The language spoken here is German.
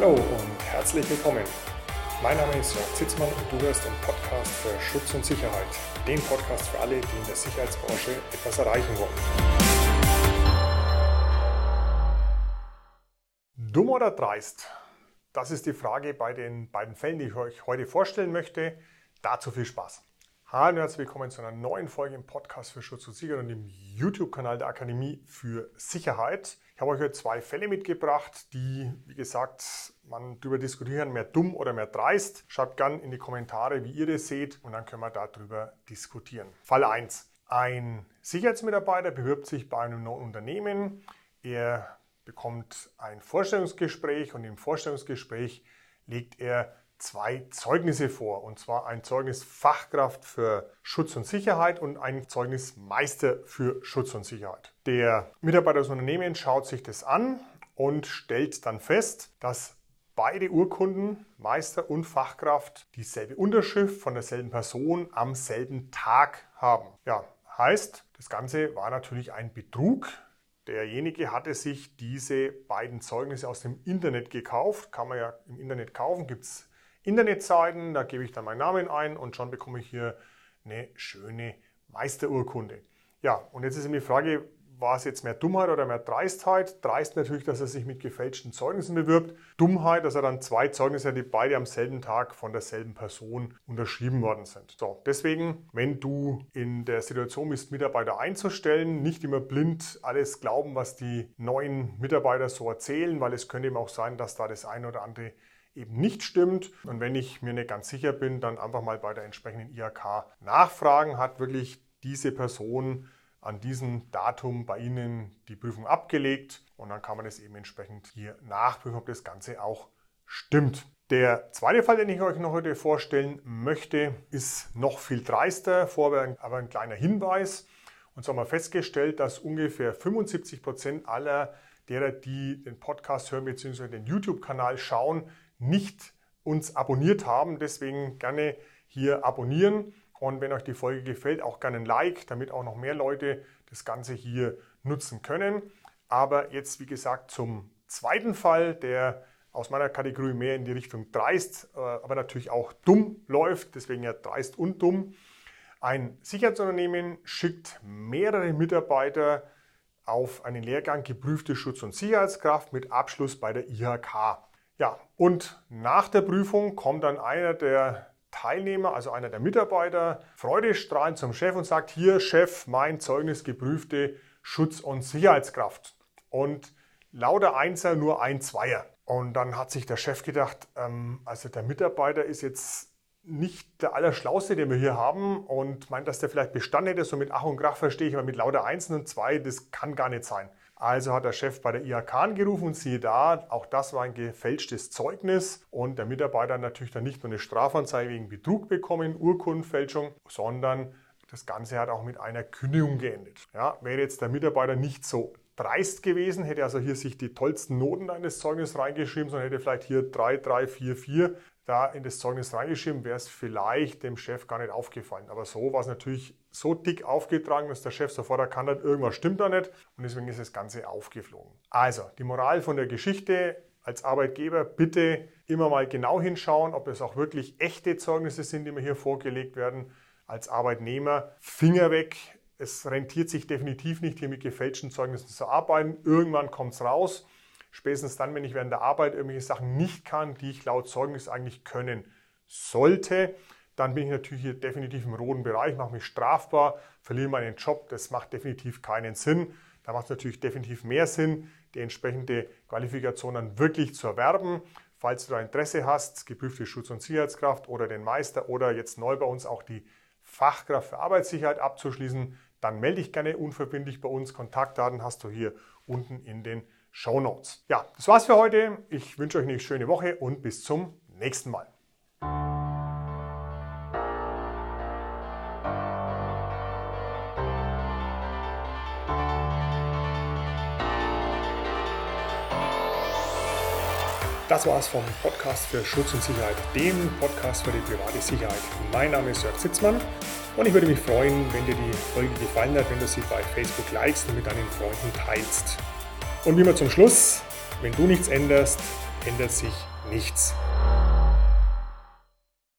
Hallo und herzlich willkommen. Mein Name ist Jörg Zitzmann und du hörst den Podcast für Schutz und Sicherheit. Den Podcast für alle, die in der Sicherheitsbranche etwas erreichen wollen. Dumm oder dreist? Das ist die Frage bei den beiden Fällen, die ich euch heute vorstellen möchte. Dazu viel Spaß. Hallo und herzlich willkommen zu einer neuen Folge im Podcast für Schutz und Sicherheit und im YouTube-Kanal der Akademie für Sicherheit. Ich habe euch heute zwei Fälle mitgebracht, die, wie gesagt, man darüber diskutieren, mehr dumm oder mehr dreist. Schreibt gerne in die Kommentare, wie ihr das seht und dann können wir darüber diskutieren. Fall 1. Ein Sicherheitsmitarbeiter bewirbt sich bei einem neuen Unternehmen. Er bekommt ein Vorstellungsgespräch und im Vorstellungsgespräch legt er zwei Zeugnisse vor. Und zwar ein Zeugnis Fachkraft für Schutz und Sicherheit und ein Zeugnis Meister für Schutz und Sicherheit. Der Mitarbeiter des Unternehmens schaut sich das an und stellt dann fest, dass beide Urkunden, Meister und Fachkraft, dieselbe Unterschrift von derselben Person am selben Tag haben. Ja, heißt, das Ganze war natürlich ein Betrug. Derjenige hatte sich diese beiden Zeugnisse aus dem Internet gekauft. Kann man ja im Internet kaufen, gibt es Internetseiten, da gebe ich dann meinen Namen ein und schon bekomme ich hier eine schöne Meisterurkunde. Ja, und jetzt ist eben die Frage, war es jetzt mehr Dummheit oder mehr Dreistheit? Dreist natürlich, dass er sich mit gefälschten Zeugnissen bewirbt. Dummheit, dass er dann zwei Zeugnisse hat, die beide am selben Tag von derselben Person unterschrieben worden sind. So, deswegen, wenn du in der Situation bist, Mitarbeiter einzustellen, nicht immer blind alles glauben, was die neuen Mitarbeiter so erzählen, weil es könnte eben auch sein, dass da das eine oder andere eben nicht stimmt. Und wenn ich mir nicht ganz sicher bin, dann einfach mal bei der entsprechenden IHK nachfragen. Hat wirklich diese Person an diesem Datum bei Ihnen die Prüfung abgelegt? Und dann kann man das eben entsprechend hier nachprüfen, ob das Ganze auch stimmt. Der zweite Fall, den ich euch noch heute vorstellen möchte, ist noch viel dreister, vorher aber ein kleiner Hinweis. Und zwar haben wir festgestellt, dass ungefähr 75 Prozent aller derer, die den Podcast hören bzw. den YouTube-Kanal schauen, nicht uns abonniert haben. Deswegen gerne hier abonnieren und wenn euch die Folge gefällt, auch gerne ein Like, damit auch noch mehr Leute das Ganze hier nutzen können. Aber jetzt, wie gesagt, zum zweiten Fall, der aus meiner Kategorie mehr in die Richtung dreist, äh, aber natürlich auch dumm läuft, deswegen ja dreist und dumm. Ein Sicherheitsunternehmen schickt mehrere Mitarbeiter auf einen Lehrgang geprüfte Schutz- und Sicherheitskraft mit Abschluss bei der IHK. Ja, und nach der Prüfung kommt dann einer der Teilnehmer, also einer der Mitarbeiter, freudestrahlend zum Chef und sagt, hier Chef, mein Zeugnis geprüfte Schutz- und Sicherheitskraft. Und lauter Einser nur ein Zweier. Und dann hat sich der Chef gedacht, ähm, also der Mitarbeiter ist jetzt nicht der Allerschlauste, den wir hier haben und meint, dass der vielleicht Bestand hätte, so mit Ach und Krach verstehe ich, aber mit lauter Einsen und Zwei, das kann gar nicht sein. Also hat der Chef bei der IHK angerufen und siehe da, auch das war ein gefälschtes Zeugnis und der Mitarbeiter hat natürlich dann nicht nur eine Strafanzeige wegen Betrug bekommen, Urkundenfälschung, sondern das Ganze hat auch mit einer Kündigung geendet. Ja, wäre jetzt der Mitarbeiter nicht so dreist gewesen, hätte also hier sich die tollsten Noten eines Zeugnisses reingeschrieben, sondern hätte vielleicht hier 3, 3, 4, 4 da in das Zeugnis reingeschrieben, wäre es vielleicht dem Chef gar nicht aufgefallen. Aber so war es natürlich so dick aufgetragen, dass der Chef sofort erkannt hat, irgendwas stimmt da nicht und deswegen ist das Ganze aufgeflogen. Also, die Moral von der Geschichte, als Arbeitgeber bitte immer mal genau hinschauen, ob es auch wirklich echte Zeugnisse sind, die mir hier vorgelegt werden. Als Arbeitnehmer Finger weg. Es rentiert sich definitiv nicht, hier mit gefälschten Zeugnissen zu arbeiten. Irgendwann kommt es raus. Spätestens dann, wenn ich während der Arbeit irgendwelche Sachen nicht kann, die ich laut Zeugnis eigentlich können sollte, dann bin ich natürlich hier definitiv im roten Bereich, mache mich strafbar, verliere meinen Job. Das macht definitiv keinen Sinn. Da macht es natürlich definitiv mehr Sinn, die entsprechende Qualifikation dann wirklich zu erwerben. Falls du da Interesse hast, geprüfte Schutz- und Sicherheitskraft oder den Meister oder jetzt neu bei uns auch die Fachkraft für Arbeitssicherheit abzuschließen, dann melde dich gerne unverbindlich bei uns. Kontaktdaten hast du hier unten in den Show Notes. Ja, das war's für heute. Ich wünsche euch eine schöne Woche und bis zum nächsten Mal. Das war's vom Podcast für Schutz und Sicherheit, dem Podcast für die private Sicherheit. Mein Name ist Jörg Sitzmann und ich würde mich freuen, wenn dir die Folge gefallen hat, wenn du sie bei Facebook likest und mit deinen Freunden teilst. Und wie immer zum Schluss, wenn du nichts änderst, ändert sich nichts.